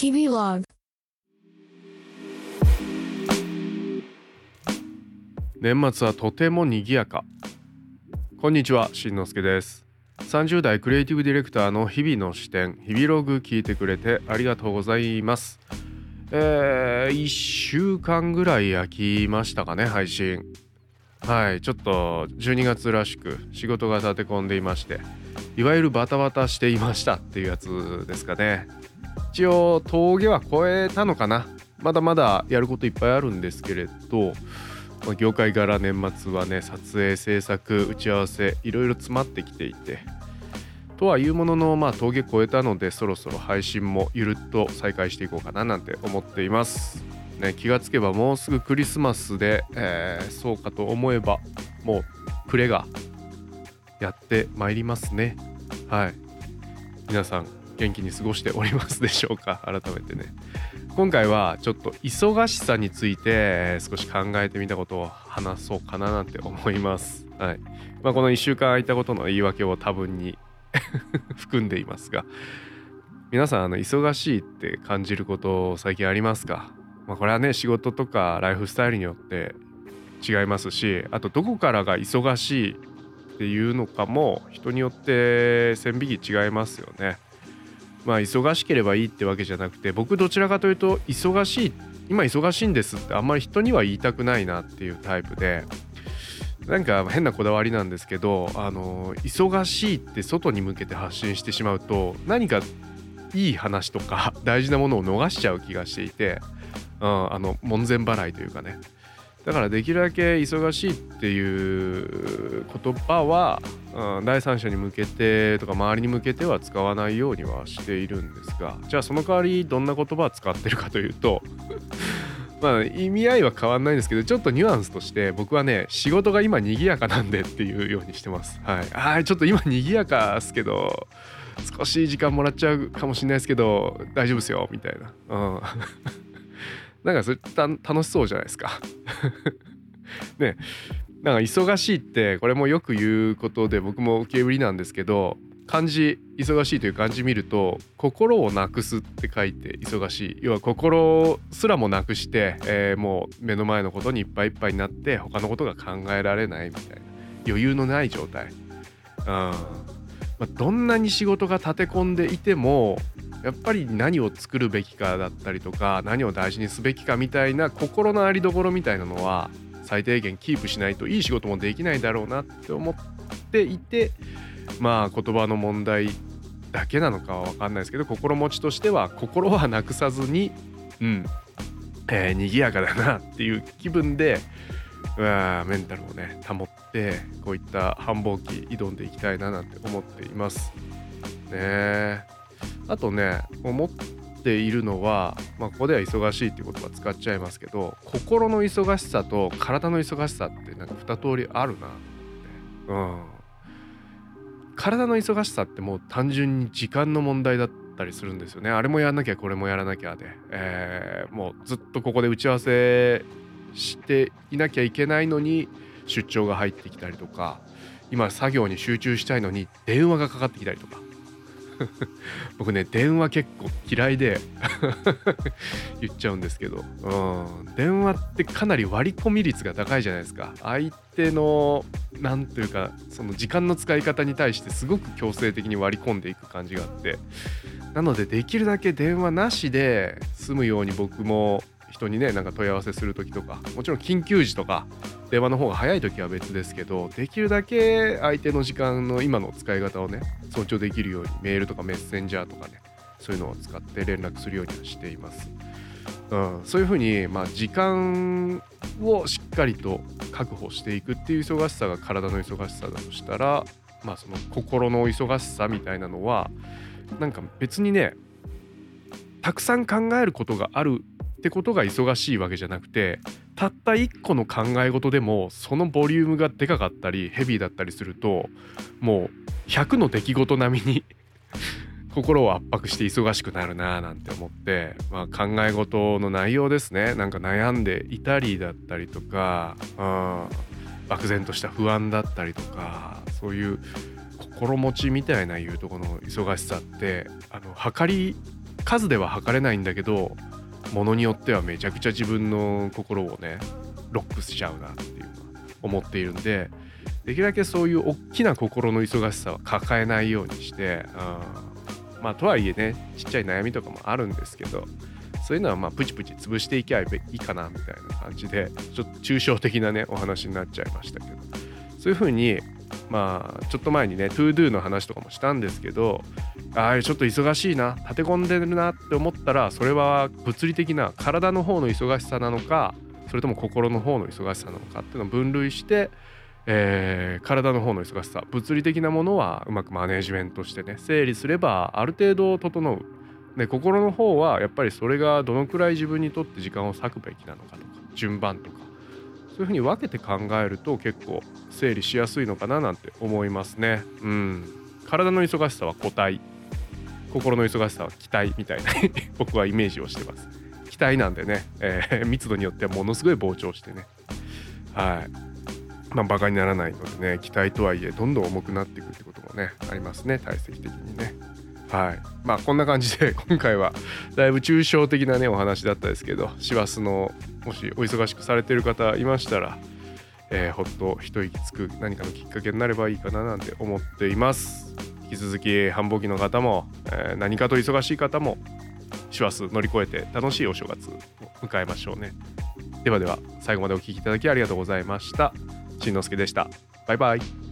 日々ログ年末はとても賑やか。こんにちはしんのすけです。30代クリエイティブディレクターの日々の視点日々ログ聞いてくれてありがとうございます。えー、1週間ぐらい空きましたかね配信。はいちょっと12月らしく仕事が立て込んでいましていわゆるバタバタしていましたっていうやつですかね。一応峠は超えたのかな。まだまだやることいっぱいあるんですけれどま業界柄年末はね撮影制作打ち合わせいろいろ詰まってきていてとはいうもののまあ峠越えたのでそろそろ配信もゆるっと再開していこうかななんて思っています、ね、気がつけばもうすぐクリスマスで、えーそうかと思えばもう暮れがやってまいりますね。はい。皆さん元気に過ごしておりますでしょうか？改めてね。今回はちょっと忙しさについて少し考えてみたことを話そうかななんて思います。はい。まあ、この1週間空いたことの言い訳を多分に 含んでいますが。皆さんあの忙しいって感じること最近ありますか、まあ、これはね仕事とかライフスタイルによって違いますしあとどこからが忙しいっていうのかも人によって線引き違いますよね。まあ忙しければいいってわけじゃなくて僕どちらかというと忙しい今忙しいんですってあんまり人には言いたくないなっていうタイプでなんか変なこだわりなんですけどあの忙しいって外に向けて発信してしまうと何かいい話とか大事なものを逃しちゃう気がしていて、うん、あの門前払いというかね。だからできるだけ忙しいっていう言葉は、うん、第三者に向けてとか周りに向けては使わないようにはしているんですがじゃあその代わりどんな言葉を使ってるかというと まあ意味合いは変わんないんですけどちょっとニュアンスとして僕はね仕事が今賑やかなんでっていうようにしてます。はい、あちょっと今賑やかっすけど少し時間もらっちゃうかもしれないですけど大丈夫ですよみたいな。うんなんかそれた楽しそうじゃないですか。ねなんか忙しいってこれもよく言うことで僕も受け売りなんですけど漢字忙しいという漢字見ると心をなくすって書いて忙しい。要は心すらもなくして、えーもう目の前のことにいっぱいいっぱいになって他のことが考えられないみたいな。余裕のない状態、うん。まあ、どんなに仕事が立て込んでいてもやっぱり何を作るべきかだったりとか何を大事にすべきかみたいな心の在り所みたいなのは最低限キープしないといい仕事もできないだろうなって思っていてまあ言葉の問題だけなのかは分かんないですけど心持ちとしては心はなくさずにうん、えー、賑やかだなっていう気分でうわメンタルをね保ってこういった繁忙期挑んでいきたいななんて思っています。ねあとね思っているのは、まあ、ここでは忙しいっていう言葉使っちゃいますけど心の忙しさと体の忙しさってなんか二通りあるなと思って。うん。体の忙しさってもう単純に時間の問題だったりするんですよね。あれもやらなきゃこれもやらなきゃで、えーもうずっとここで打ち合わせしていなきゃいけないのに出張が入ってきたりとか今作業に集中したいのに電話がかかってきたりとか。僕ね電話結構嫌いで 言っちゃうんですけど、うん、電話ってかなり割り込み率が高いじゃないですか。相手のなんというかその時間の使い方に対してすごく強制的に割り込んでいく感じがあって。なのでできるだけ電話なしで済むように僕も人にねなんか問い合わせする時とかもちろん緊急時とか電話の方が早い時は別ですけどできるだけ相手の時間の今の使い方をね尊重できるようにメールとかメッセンジャーとかねそういうのを使って連絡するようにはしています。うん、そういうふうに、まあ、時間をしっかりと確保していくっていう忙しさが体の忙しさだとしたら、まあ、その心の忙しさみたいなのはなんか別にねたくさん考えることがあるってことが忙しいわけじゃなくてたった1個の考え事でもそのボリュームがでかかったりヘビーだったりするともう100の出来事並みに 心を圧迫して忙しくなるなぁなんて思って、まあ、考え事の内容ですね。なんか悩んでいたりだったりとか、うん、漠然とした不安だったりとかそういう心持ちみたいないうとこの忙しさってあの測り数では測れないんだけどものによってはめちゃくちゃ自分の心をねロックしちゃうなっていうのは思っているんでできるだけそういう大きな心の忙しさは抱えないようにして、うん、まあとはいえねちっちゃい悩みとかもあるんですけどそういうのはまあプチプチ潰していけばいいかなみたいな感じでちょっと抽象的なねお話になっちゃいましたけどそういうふうにまあちょっと前にね ToDo の話とかもしたんですけどああちょっと忙しいな立て込んでるなって思ったらそれは物理的な体の方の忙しさなのかそれとも心の方の忙しさなのかっていうのを分類して、えー、体の方の忙しさ物理的なものはうまくマネージメントしてね整理すればある程度整う。で心の方はやっぱりそれがどのくらい自分にとって時間を割くべきなのかとか順番とか。そういうふうに分けて考えると結構整理しやすいのかななんて思いますね。うん、体の忙しさは個体心の忙しさは期待みたいな 僕はイメージをしてます。期待なんでね、えー、密度によってはものすごい膨張してねはいまあバカにならないのでね期待とはいえどんどん重くなっていくってこともねありますね体積的にね。はい。まあこんな感じで 今回はだいぶ抽象的なねお話だったですけど師走のもしお忙しくされてる方いましたら、えー、ほっと一息つく何かのきっかけになればいいかななんて思っています。引き続き繁忙期の方も、えー、何かと忙しい方も師走乗り越えて楽しいお正月を迎えましょうね。ではでは最後までお聴きいただきありがとうございました。しんのすけでした。バイバイ。